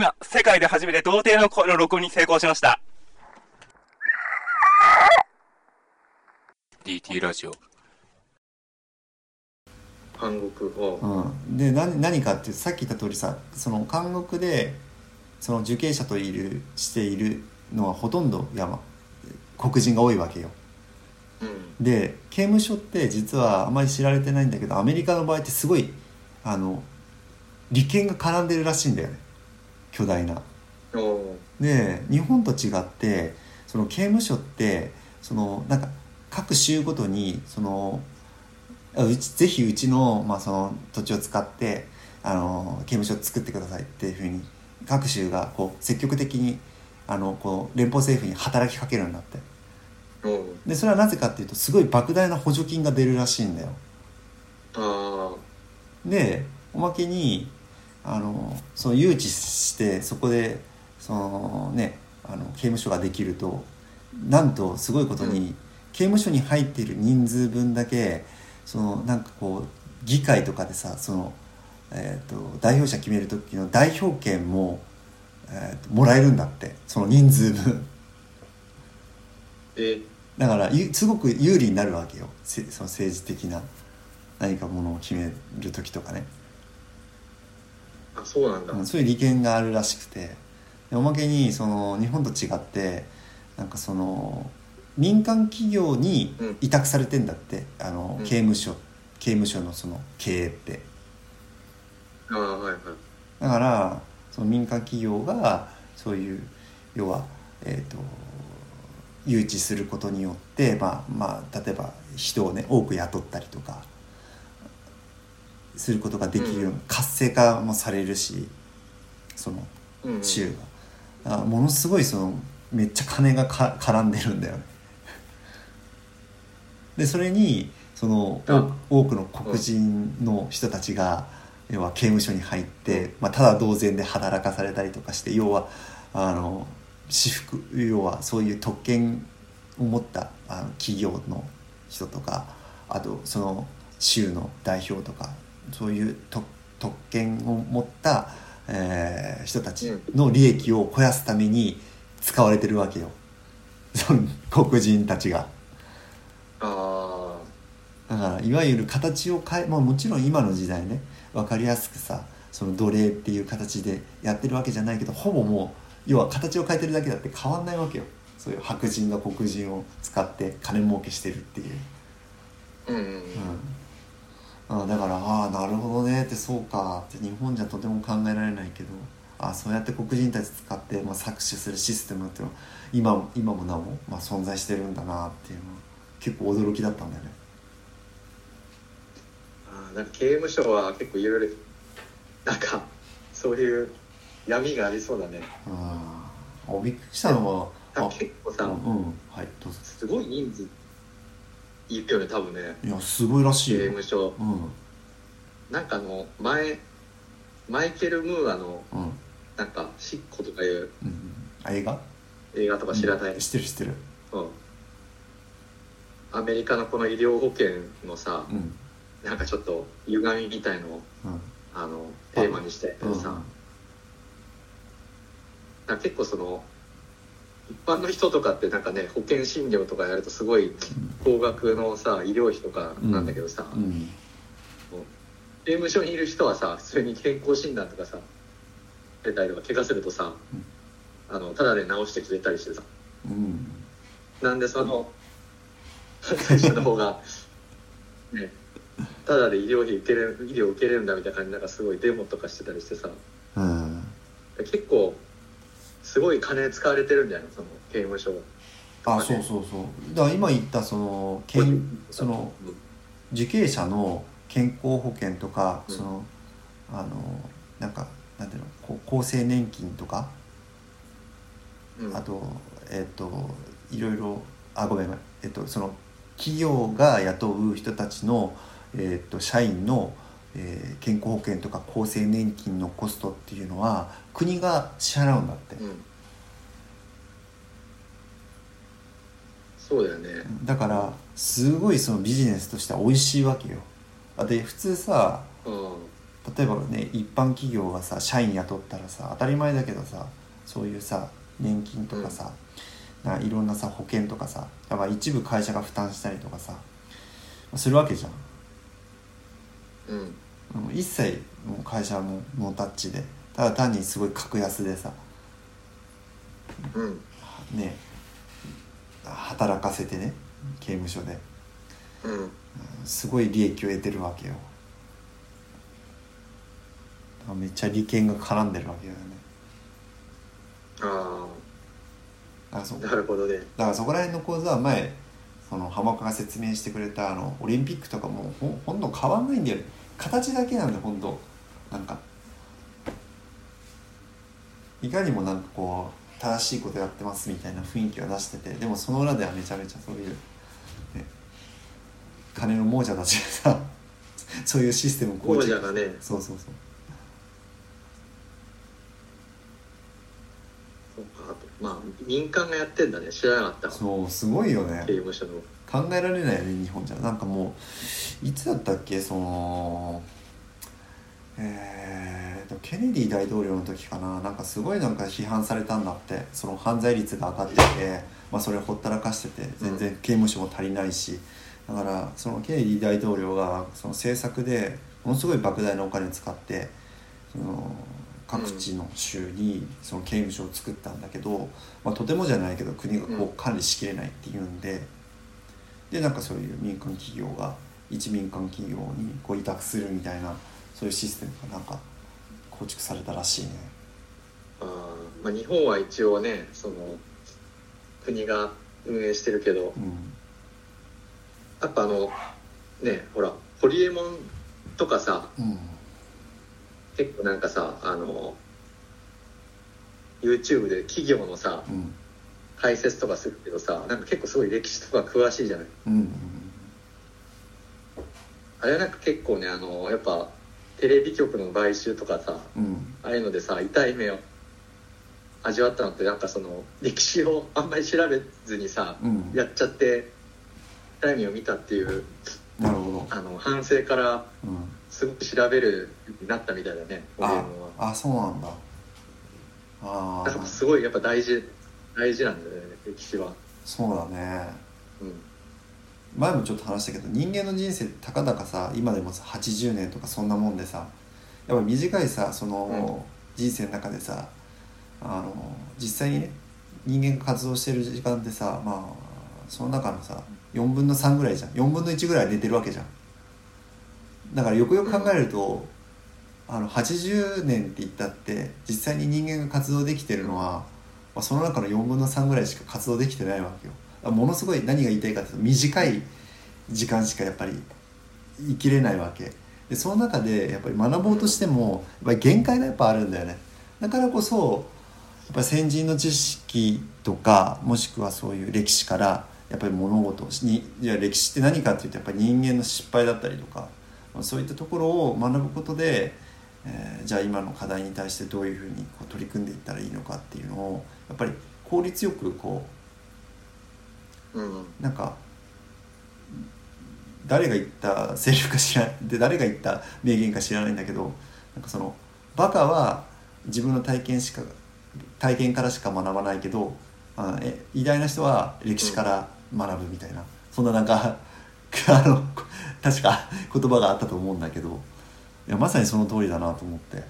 今、世界で初めて童貞の声の録音に成功しました。DT ラジオ。韓国をうん、で何何かってさっき言った通りさその監獄でその受刑者といるしているのはほとんど山黒人が多いわけよ。うん。で刑務所って実はあまり知られてないんだけどアメリカの場合ってすごいあの利権が絡んでるらしいんだよね巨大な。で日本と違ってその刑務所ってそのなんか各州ごとにそのあうちぜひうちの,、まあその土地を使ってあの刑務所を作ってくださいっていうふうに各州がこう積極的にあのこう連邦政府に働きかけるんだって。でそれはなぜかっていうとすごい莫大な補助金が出るらしいんだよ。あでおまけにあのその誘致してそこでそのねあの刑務所ができるとなんとすごいことに、う刑務所に入っている人数分だけそのなんかこう議会とかでさその、えー、と代表者決める時の代表権も、えーともらえるんだってその人数分。だからゆすごく有利になるわけよせその政治的な何かものを決める時とかね。あそうなんだ、うんそういう利権があるらしくて。でおまけにその日本と違ってなんかその民間企業にうん。委託されてんだって、あのうん。刑務所刑務所のその経営って。ああはいはい。だからその民間企業がそういう要はえっ、と誘致することによってまあまあ例えば人をね多く雇ったりとかすることができるよう活性化もされるしその州が、だからものすごいそのめっちゃ金がか絡んでるんだよ。ねでそれにその多くの黒人の人たちが要は刑務所に入って、まあ、ただ同然で働かされたりとかして要はあの私服要はそういう特権を持ったあの企業の人とかあとその州の代表とかそういう特特権を持った、えー人たちの利益を肥やすために使われてるわけよ。その黒人たちが。あだからいわゆる形を変え、まあ、もちろん今の時代ね分かりやすくさその奴隷っていう形でやってるわけじゃないけどほぼもう要は形を変えてるだけだって変わんないわけよ。そういう白人が黒人を使って金儲けしてるっていう、うん。うん、あだからああなるほどねってそうかって日本じゃとても考えられないけどあそうやって黒人たち使って、まあ、搾取するシステムっていうのは今今もなお、まあ、存在してるんだなっていうのは結構驚きだったんだよね。あーなんか刑務所は結構いろいろなんかそういう闇がありそうだね。ああびっくりしたのは結構さ、うん、うん、はいどうぞ。すごい人数いるよね多分ね。いやすごいらしい刑よ務所。うん。なんかあの前マイケル・ムーアのうん。うんなんか「シッコ」とかいううん。あ映画？映画とか知らない、うん。知ってる知ってる。うん。アメリカのこの医療保険のさうん。なんかちょっと歪みみたいのをうん。あのテーマにしてさ、なんか結構その一般の人とかってなんかね保険診療とかやるとすごい高額のさ医療費とかなんだけどさ、うん。うん。刑務所にいる人はさ普通に健康診断とかさ出たりとか怪我するとさ、あのただで治してくれたりしてさ。うん。なんでその最初の方が ねただで医療費受けれる医療受けれるんだみたいな感じでなんかすごいデモとかしてたりしてさ。うん。結構すごい金使われてるんじゃないのその刑務所。あそうそうそう。だから今言ったそのけんその受刑者の健康保険とか、うん。そのあのなんかなんていうの厚生年金とかうん。あとえっ、といろいろあごめんごめん。えっ、とその企業が雇う人たちのえっ、と社員の、えー健康保険とか厚生年金のコストっていうのは国が支払うんだって、うん。そうだよね。だからすごいそのビジネスとしては美味しいわけよ。あで普通さうん。例えばね一般企業がさ社員雇ったらさ当たり前だけどさそういうさ年金とかさ、ないろんなさ保険とかさだから一部会社が負担したりとかさするわけじゃんうん。もう一切もう会社はもうノータッチでただ単にすごい格安でさ。うん。ね。働かせてね刑務所で。うん。すごい利益を得てるわけよ。めっちゃ利権が絡んでるわけだよね。ああなるほどね。だからそこら辺の講座は前その浜岡が説明してくれたあのオリンピックとかもほほんと変わんないんだよね形だけなんだよほんと。なんかいかにもなんかこう正しいことやってますみたいな雰囲気を出しててでもその裏ではめちゃめちゃそういう、ね、金の亡者たちがさ そういうシステムを構王築者がね。そうそうそう。そうかまあ民間がやってんだね知らなかったわそうすごいよね。刑務所の。考えられないよね日本じゃ。なんかもういつだったっけそのえーとケネディ大統領の時かな。なんかすごいなんか批判されたんだって。その犯罪率が上がってて、まあ、それをほったらかしてて全然刑務所も足りないし。だからそのケネディ大統領がその政策でものすごい莫大なお金を使ってその各地の州にその刑務所を作ったんだけど、まあ、とてもじゃないけど国がこう管理しきれないっていうんで。でなんかそういう民間企業が一民間企業にこう委託するみたいなそういうシステムがなんか構築されたらしいね。あーまあ日本は一応ねその国が運営してるけどうん。やっぱあのねほらホリエモンとかさうん結構なんかさあの YouTube で企業のさうん。解説とかするけどさなんか結構すごい歴史とか詳しいじゃない？うんあれはなんか結構ねあのやっぱテレビ局の買収とかさうん。ああいうのでさ痛い目を味わったのってなんかその歴史をあんまり調べずにさうん。やっちゃって痛い目を見たっていうなるほど、あの反省からうん、すごく調べるようになったみたいだねホリエモああそうなんだ。ああすごいやっぱ大事大事なんだよね歴史は。そうだね。うん。前もちょっと話したけど人間の人生たかだかさ今でもさ80年とかそんなもんでさやっぱ短いさその、人生の中でさあの実際にね人間が活動してる時間ってさまあその中のさ4分の3ぐらいじゃん。4分の1ぐらい寝てるわけじゃん。だからよくよく考えるとあの80年って言ったって実際に人間が活動できてるのは、まあ、その中の4分の3ぐらいしか活動できてないわけよ。ものすごい何が言いたいかというと短い時間しかやっぱり生きれないわけ。でその中でやっぱり学ぼうとしてもやっぱり限界がやっぱあるんだよね。だからこそやっぱ先人の知識とかもしくはそういう歴史からやっぱり物事をに歴史って何かっていうとやっぱり人間の失敗だったりとかまあそういったところを学ぶことで、えーじゃあ今の課題に対してどういうふうにこう取り組んでいったらいいのかっていうのをやっぱり効率よくこうんうなんか誰が言ったセリフか知らで誰が言った名言か知らないんだけどなんかそのバカは自分の体験しか体験からしか学ばないけどあえ偉大な人は歴史から学ぶみたいな、そんななんか あの確か言葉があったと思うんだけど。いやまさにその通りだなと思って。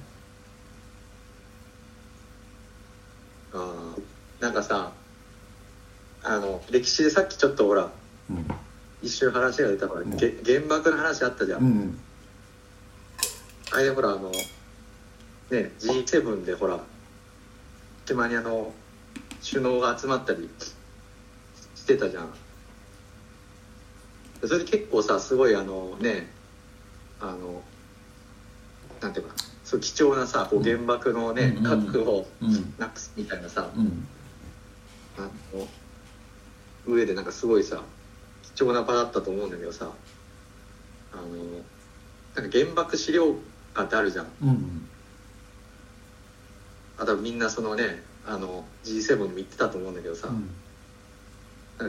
あーなんかさあの歴史でさっきちょっとほらうん。一瞬話が出たから、ん。げ原爆の話あったじゃん、うんあれでほらあのね G7 でほらたまにあの首脳が集まったりしてたじゃん。それで結構さすごいあのねあのなんていうかな。そう貴重なさこう原爆のね、うんうん核をうん。なくすみたいなさ、うん。あの上でなんかすごいさ貴重な場だったと思うんだけどさあのなんか原爆資料館ってあるじゃん。うんあとみんなそのねあの G7 にも行ってたと思うんだけどさ、うん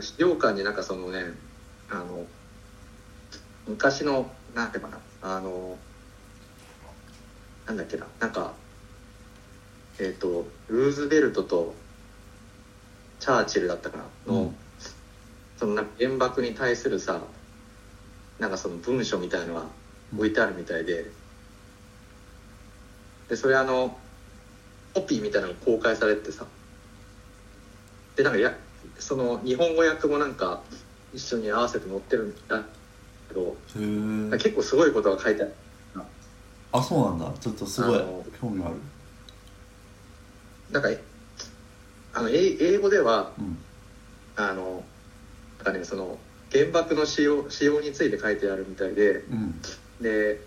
資料館になんかそのねあの昔のなんていうかなあのなんだっけななんかえっ、とルーズベルトとチャーチルだったかなの、うん。そのなんか原爆に対するさなんかその文書みたいのが置いてあるみたいで、でそれあのコピーみたいなのが公開されててさでなんかやその日本語訳もなんか一緒に合わせて載ってるんだけど結構すごいことが書いてあるあそうなんだ。ちょっとすごい興味ある。なんかえあの英英語ではうん。あのなんかねその原爆の使用使用について書いてあるみたいでうん。で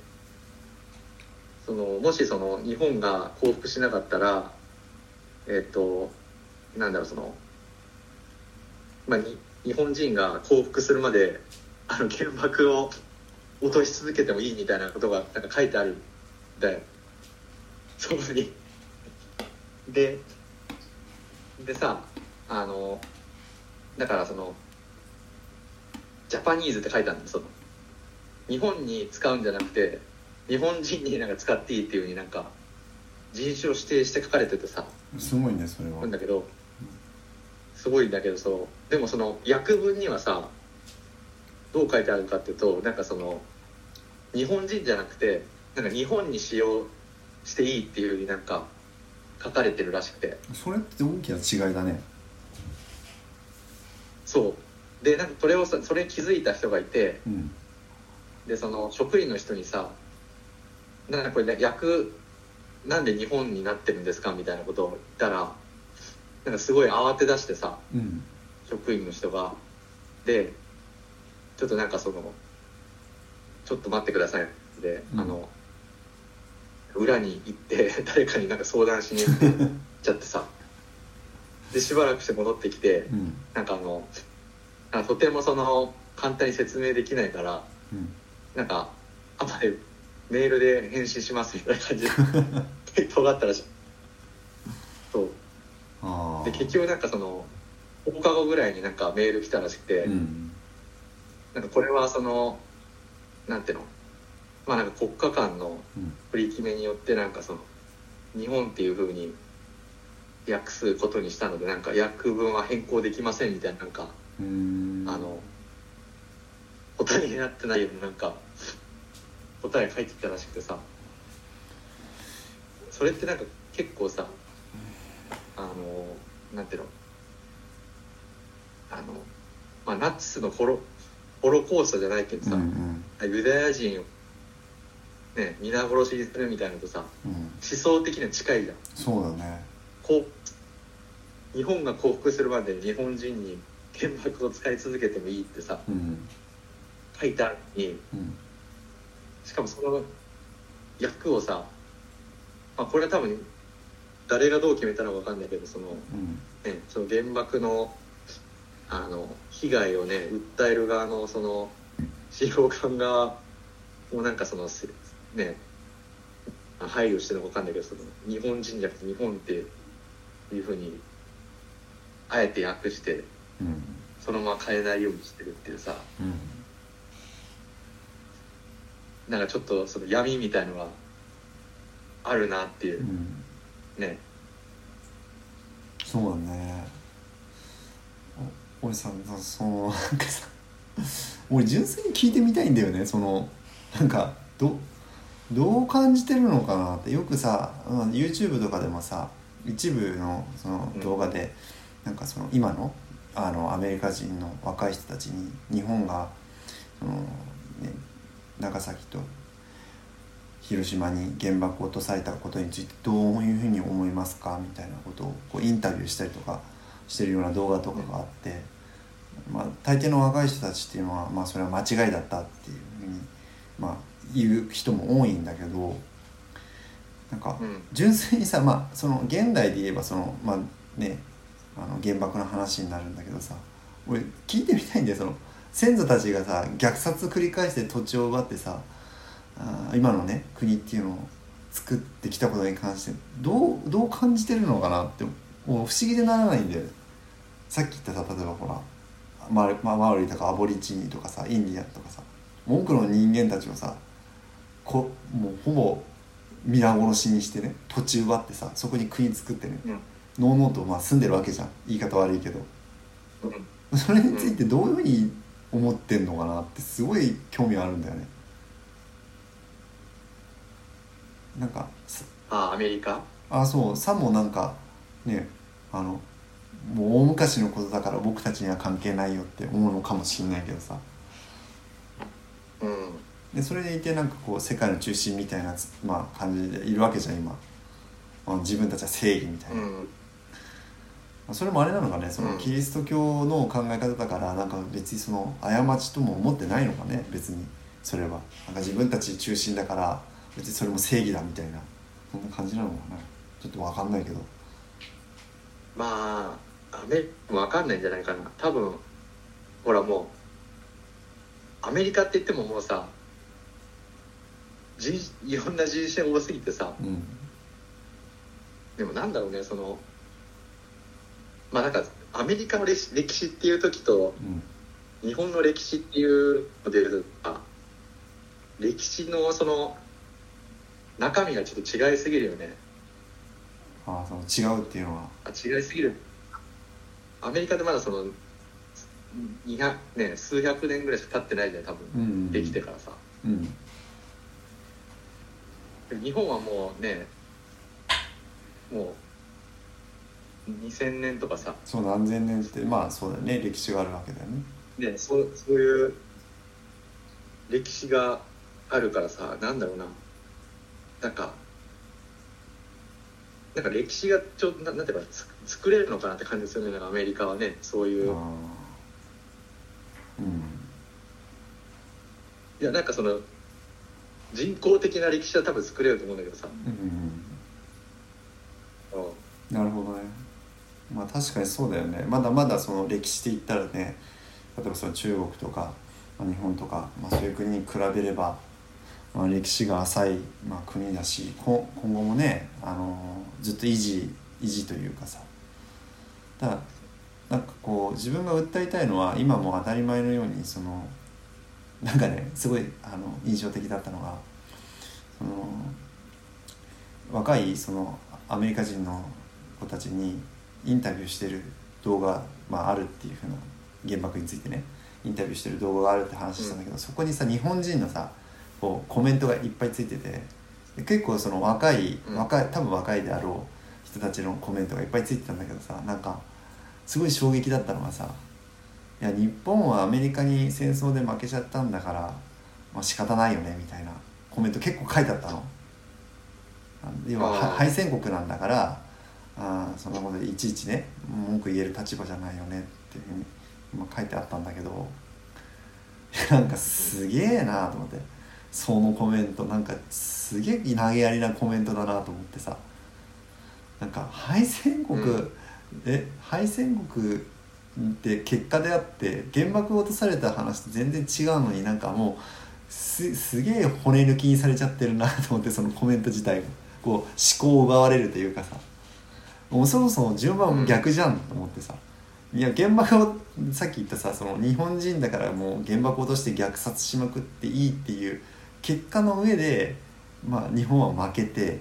そのもしその日本が降伏しなかったらえっ、となんだろうそのまあに日本人が降伏するまであの原爆を落とし続けてもいいみたいなことがなんか書いてあるんだよ。そこに。ででさあのだからそのジャパニーズって書いてあるんだよその。日本に使うんじゃなくて日本人になんか使っていいっていうふうになんか人種を指定して書かれててさ。すごいねそれは。なんだけどすごいんだけどそうでもその訳文にはさどう書いてあるかっていうとなんかその日本人じゃなくてなんか日本に使用していいっていうふうになんか書かれてるらしくて。それって大きな違いだね。そう。でなんかそれをさそれに気づいた人がいてうん。でその職員の人にさ「なんかこれ、ね、役なんで日本になってるんですか?」みたいなことを言ったらなんかすごい慌て出してさうん。職員の人が。でちょっとなんかそのちょっと待ってください。で、うん。あの裏に行って 誰かになんか相談しに行っちゃってさ。でしばらくして戻ってきてうん。なんかあのとてもその簡単に説明できないからうん。なんか後でメールで返信しますみたいな感じで 尖ったらしいで結局なんかその10日後ぐらいになんかメール来たらしくて、うん。なんかこれはそのなんていうのまあなんか国家間のうん。取り決めによってなんかその日本っていう風に訳すことにしたのでなんか訳文は変更できませんみたいななんか、あの答えになってないようななんか答え書いてきたらしくてさ。それってなんか結構さあのなんていうの？あのまあナチスのホロホロコーストじゃないけどさ、うんうん。ユダヤ人をね皆殺しにするみたいなのとさうん。思想的には近いじゃん。そうだね。こう日本が降伏するまで日本人に原爆を使い続けてもいいってさうん。書いてあるのにうん。しかもその役をさ、まあ、これは多分誰がどう決めたのか分かんないけどその,、うん。ね、その原爆のあの被害をね訴える側のその資料館側もなんかそのせね配慮してるのか分かんないけどその日本人じゃなくて日本っていうふうにあえて訳してうん。そのまま変えないようにしてるっていうさうん。なんかちょっとその闇みたいのがあるなっていう。うんね。そうだね。お俺さその なんかさ俺純粋に聞いてみたいんだよね。そのなんかどどう感じてるのかなって。よくさ、うん YouTube とかでもさ一部のその動画で、なんかその今のあのアメリカ人の若い人たちに日本がその、ね、長崎と広島に原爆を落とされたことについてどういうふうに思いますか？みたいなことをこうインタビューしたりとかしてるような動画とかがあって、まあ、大抵の若い人たちっていうのは、まあ、それは間違いだったっていうふうに、まあ、言う人も多いんだけどなんかうん。純粋にさ、まあ、その現代で言えばその、まあね、あの原爆の話になるんだけどさ俺聞いてみたいんだよ。その先祖たちがさ虐殺繰り返して土地を奪ってさあー今のね国っていうのを作ってきたことに関してどうどう感じてるのかなってもう不思議でならないんだよさっき言ったさ例えばほらマルママウリとかアボリチニとかさインディアンとかさ多くの人間たちをさこもうほぼ皆殺しにしてね土地奪ってさそこに国作ってねうん。のうのうとまあ住んでるわけじゃん。言い方悪いけど。うん。それについてどういうふうに思ってんのかなってすごい興味あるんだよねなんかすあアメリカ？あそうさもなんかねあのもう大昔のことだから僕たちには関係ないよって思うのかもしんないけどさ。うん。でそれでいてなんかこう世界の中心みたいなつ、まあ、感じでいるわけじゃん今。あの自分たちは正義みたいうな、まんあそれもあれなのかねそのうん。キリスト教の考え方だからなんか別にその過ちとも思ってないのかね別に。それは。なんか自分たち中心だから別にそれも正義だみたいなそんな感じなのかな。ちょっと分かんないけど。まあアメリカもわかんないんじゃないかな。多分ほらもうアメリカって言ってももうさ人いろんな人種多すぎてさうん。でもなんだろうねそのまあなんかアメリカの歴史っていう時とうん。日本の歴史っていうのであ歴史のその中身がちょっと違いすぎるよね。ああその違うっていうのは。あ違いすぎる。アメリカでまだその200ね数百年ぐらいしか経ってないじゃん多分。うんうんできてからさ。うん。日本はもうねもう2000年とかさ。そう何千年ってまあそうだよね。歴史があるわけだよね。ねそうそういう歴史があるからさなんだろうななんかなんか歴史がちょななんていうかつ作れるのかなって感じするねなんかアメリカはねそういう、うん。いやなんかその人工的な歴史は多分作れると思うんだけどさ、うん。うん。なるほどね。まあ確かにそうだよね。まだまだその歴史で言ったらね例えばその中国とか、まあ、日本とか、まあ、そういう国に比べれば、まあ、歴史が浅い、まあ、国だし今後もね、あのずっと維持維持というかさ。ただなんかこう自分が訴えたいのは今も当たり前のようにそのなんかねすごいあの印象的だったのがその若いそのアメリカ人の子たちにインタビューしてる動画、まあ、あるっていうふうな原爆についてねインタビューしてる動画があるって話したんだけど、そこにさ日本人のさこうコメントがいっぱいついててで結構その若いうん。若い多分若いであろう人たちのコメントがいっぱいついてたんだけどさなんかすごい衝撃だったのがさ「いや日本はアメリカに戦争で負けちゃったんだから、まあ仕方ないよね」みたいなコメント結構書いてあったの。要は敗戦国なんだからあーそんなことでいちいちね文句言える立場じゃないよねっていうふうに、まあ、書いてあったんだけど なんかすげえなと思ってそのコメントなんかすげえ投げやりなコメントだなと思ってさ。なんか敗戦国、うん。え敗戦国って結果であって原爆を落とされた話と全然違うのになんかもうすすげえ骨抜きにされちゃってるなと思ってそのコメント自体が。こう思考を奪われるというかさ。もうそもそも順番も逆じゃんと思ってさ、いや原爆をさっき言ったさその日本人だからもう原爆を落として虐殺しまくっていいっていう結果の上で、まあ、日本は負けて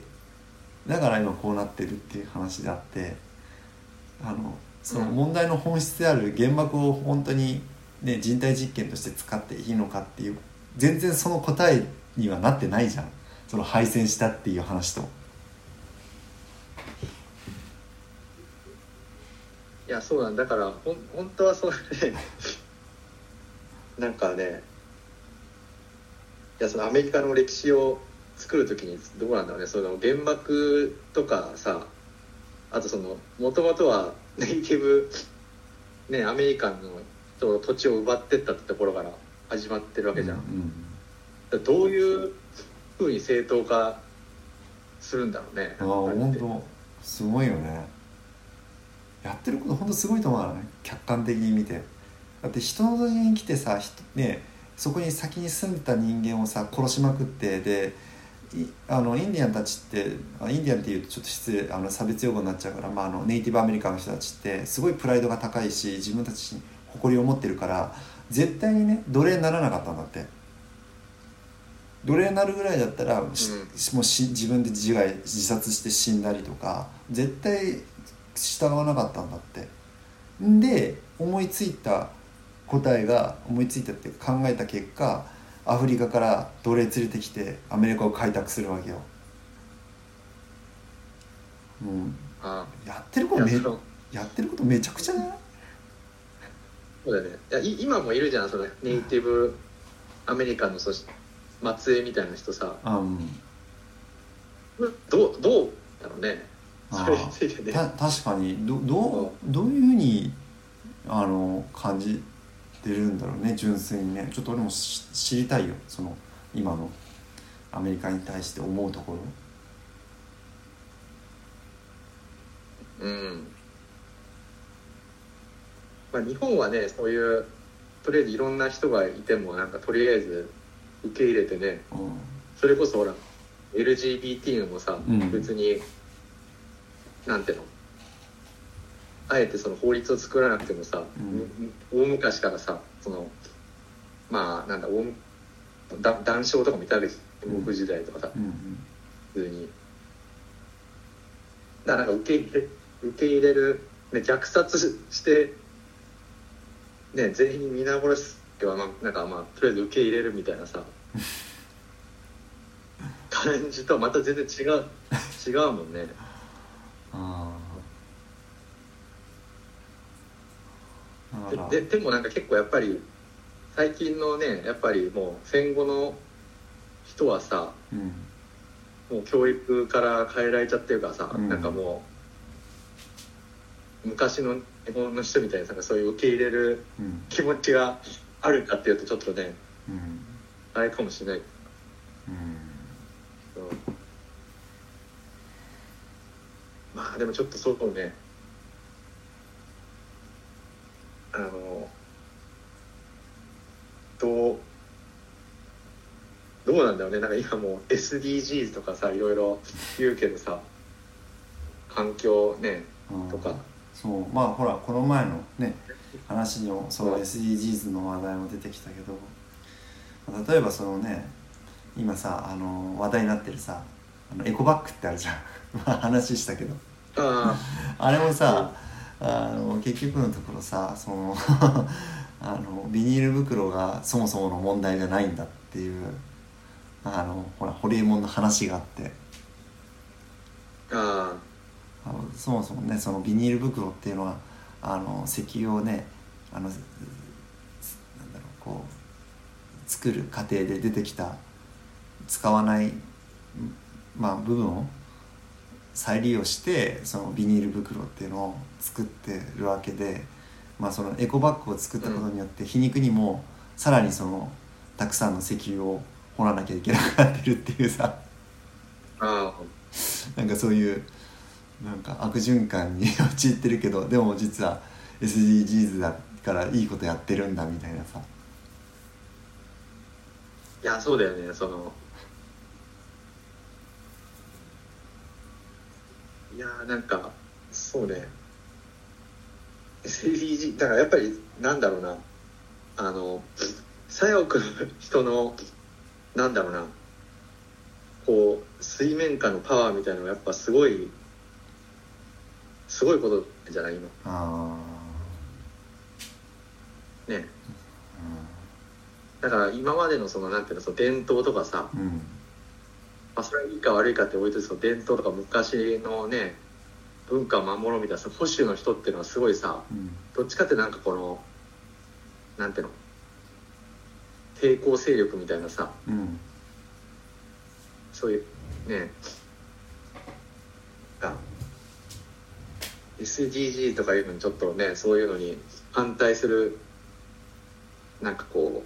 だから今こうなってるっていう話であってあのその問題の本質である原爆を本当に、ね、人体実験として使っていいのかっていう全然その答えにはなってないじゃん。その敗戦したっていう話と。いやそうなんだからほん本当はそれね。なんかねいやそのアメリカの歴史を作る時にどうなんだろうね。その原爆とかさあとそのもともとは ネイティブ、ね、アメリカンの人の土地を奪ってったってところから始まってるわけじゃん、うんだからどういうふうに正当化するんだろうね。ああ本当すごいよね。やってること本当すごいと思うのね。客観的に見て。だって人の土地に来てさ人ねそこに先に住んでた人間をさ殺しまくってでいあのインディアンたちってあインディアンっていうとちょっと失礼あの差別用語になっちゃうから、まあ、あのネイティブアメリカの人たちってすごいプライドが高いし自分たちに誇りを持ってるから絶対にね奴隷にならなかったんだって。奴隷になるぐらいだったら、しもうし自分で自害自殺して死んだりとか絶対従わなかったんだって。で思いついた答えが思いついたっていうか考えた結果アフリカから奴隷連れてきてアメリカを開拓するわけよ。うん、あ。やってることめいやってることめちゃくちゃな。いそうだよね。いやい今もいるじゃんそのネイティブアメリカンのそし末裔みたいな人さ。うん。どうどうだろうね。あそれについてね。た確かにどどうどういうふうにあの感じてるんだろうね純粋にね。ちょっと俺もし知りたいよその今のアメリカに対して思うところ。うん。まあ日本はねそういうとりあえずいろんな人がいてもなんかとりあえず受け入れてねうん。それこそほら LGBT のもさ、うん。別になんていうのあえてその法律を作らなくてもさ、うん。大昔からさそのまあなんだ大談笑とかもいたわけですうん。僕時代とかさ。うん普通に。だからなんか受け入れ受け入れる、ね、虐殺してね全員皆殺しはまあなんかまあとりあえず受け入れるみたいなさ。感じとはまた全然違う違うもんね。あでででもなんか結構やっぱり最近のねやっぱりもう戦後の人はさうん。もう教育から変えられちゃってるからさ、うん。なんかもう昔の日本の人みたいにさそういう受け入れるうん気持ちがあるかっていうとちょっとねうん。あれかもしれない、うん。うん。まあでもちょっとそうねあのどうどうなんだろうね。なんか今もう SDGs とかさいろいろ言うけどさ環境ねうんとかそう。まあほらこの前のね話にもそううん。SDGs の話題も出てきたけど例えばそのね今さあの話題になってるさあのエコバッグってあるじゃん。まあ話したけど。あ あれもさあの結局のところさその あのビニール袋がそもそもの問題じゃないんだっていうあのほらホリエモンの話があって。ああ。あのそもそもねそのビニール袋っていうのはあの石油をねあのなんだろうこう作る過程で出てきた使わない、まあ、部分を再利用してそのビニール袋っていうのを作ってるわけで、まあ、そのエコバッグを作ったことによって皮肉にもさらにそのたくさんの石油を掘らなきゃいけなくなってるっていうさ。あなんかそういうなんか悪循環に陥ってるけどでも実は SDGs だからいいことやってるんだみたいなさ。いやそうだよね。そのいやーなんかそうね。SDG だからやっぱりなんだろうな。あの左翼の人のなんだろうな。こう水面下のパワーみたいなのがやっぱすごいすごいことじゃない今。あね。だから今までのそのなんていうのその伝統とかさ、ーうんまあ、それがいいか悪いかって置いといてその伝統とか昔のね文化を守ろうみたいな保守の人っていうのはすごいさうん。どっちかってなんかこのなんていうの抵抗勢力みたいなさうん。そういうねが SDG とかいうのにちょっとねそういうのに反対するなんかこ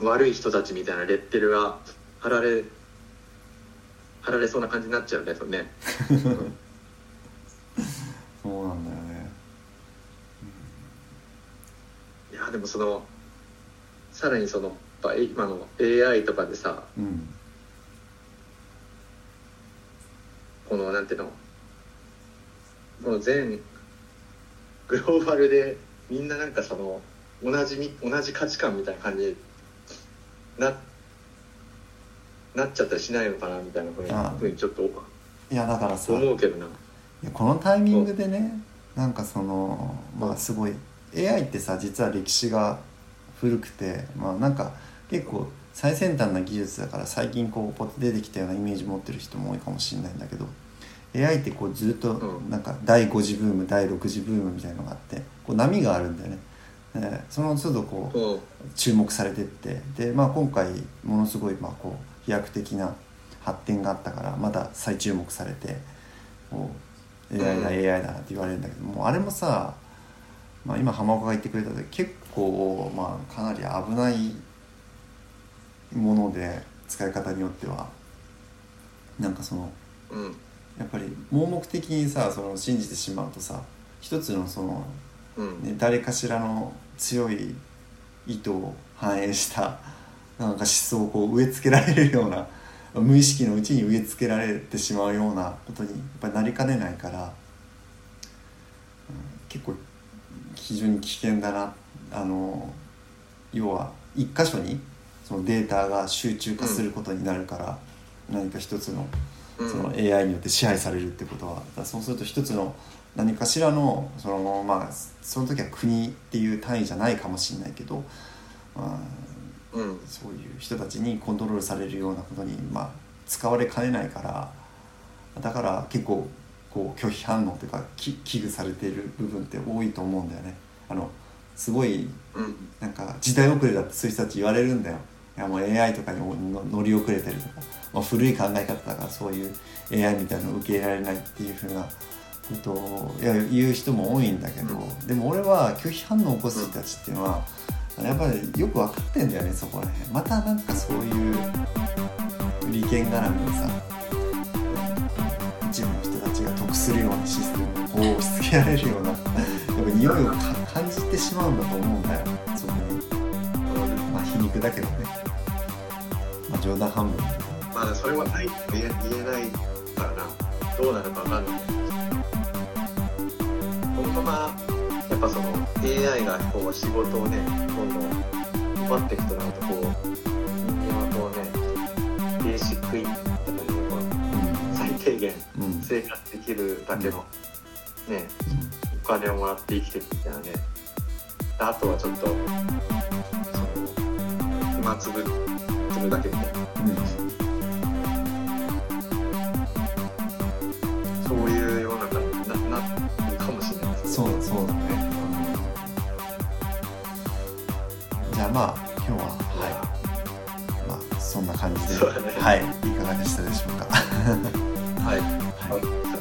う悪い人たちみたいなレッテルが貼られ貼られそうな感じになっちゃうねそれね。そうなんだよね。いやでもそのさらにその今の AI とかでさうん。このなんていうのこの全グローバルでみんななんかその同じみ同じ価値観みたいな感じにななっちゃったりしないのかなみたいなふうにちょっといやだからさ思うけどな。いやこのタイミングでねなんかそのまあすごい AI ってさ実は歴史が古くてまあなんか結構最先端な技術だから最近こうポッと出てきたようなイメージ持ってる人も多いかもしれないんだけど AI ってこうずっとうん。なんか第5次ブーム第6次ブームみたいなのがあってこう波があるんだよね。でその都度こううん。注目されてって。で、まあ、今回ものすごいまあこう飛躍的な発展があったからまだ再注目されてこう AI だ AI だなって言われるんだけどもうあれもさ、まあ、今浜岡が言ってくれたで結構まあかなり危ないもので使い方によってはなんかそのうん。やっぱり盲目的にさその信じてしまうとさ一つのそのうん。ね、誰かしらの強い意図を反映したなんか思想をこう植え付けられるような 無意識のうちに植え付けられてしまうようなことにやっぱりなりかねないから、うん結構非常に危険だな。あの要は一箇所にそのデータが集中化することになるから、何か一つのうん。その AI によって支配されるってことは。だからそうすると一つの何かしらのそのまあその時は国っていう単位じゃないかもしれないけど、まあ、うん。そういう人たちにコントロールされるようなことに、まあ、使われかねないからだから結構こう拒否反応というかき危惧されている部分って多いと思うんだよね。あのすごいうん。なんか時代遅れだってそういう人たち言われるんだよ。いやもう AI とかに乗り遅れてるとか、まあ、古い考え方だからそういう AI みたいなの受け入れられないっていうふうなことをいや言う人も多いんだけど、でも俺は拒否反応を起こす人たちっていうのはやっぱりよく分かってんだよねそこら辺。またなんかそういう利権絡みにさ一部の人たちが得するようなシステムを押し付けられるようなやっぱ匂いを感じてしまうんだと思うんだよ。そこにまあ皮肉だけどね。まあ冗談半分まあそれはない言え言えないからな。どうなるか分かんない。このままやっぱその AI がこう仕事をねどんどん奪っていくとなるとこう人間はこうねベーシックインとかねこう最低限生活できるだけのねお金をもらって生きていくみたいなね。あとはちょっとその暇つぶするだけみたいなゃあまあ今日ははい。まあそんな感じで、ね。はい。いかがでしたでしょうか？はい。はい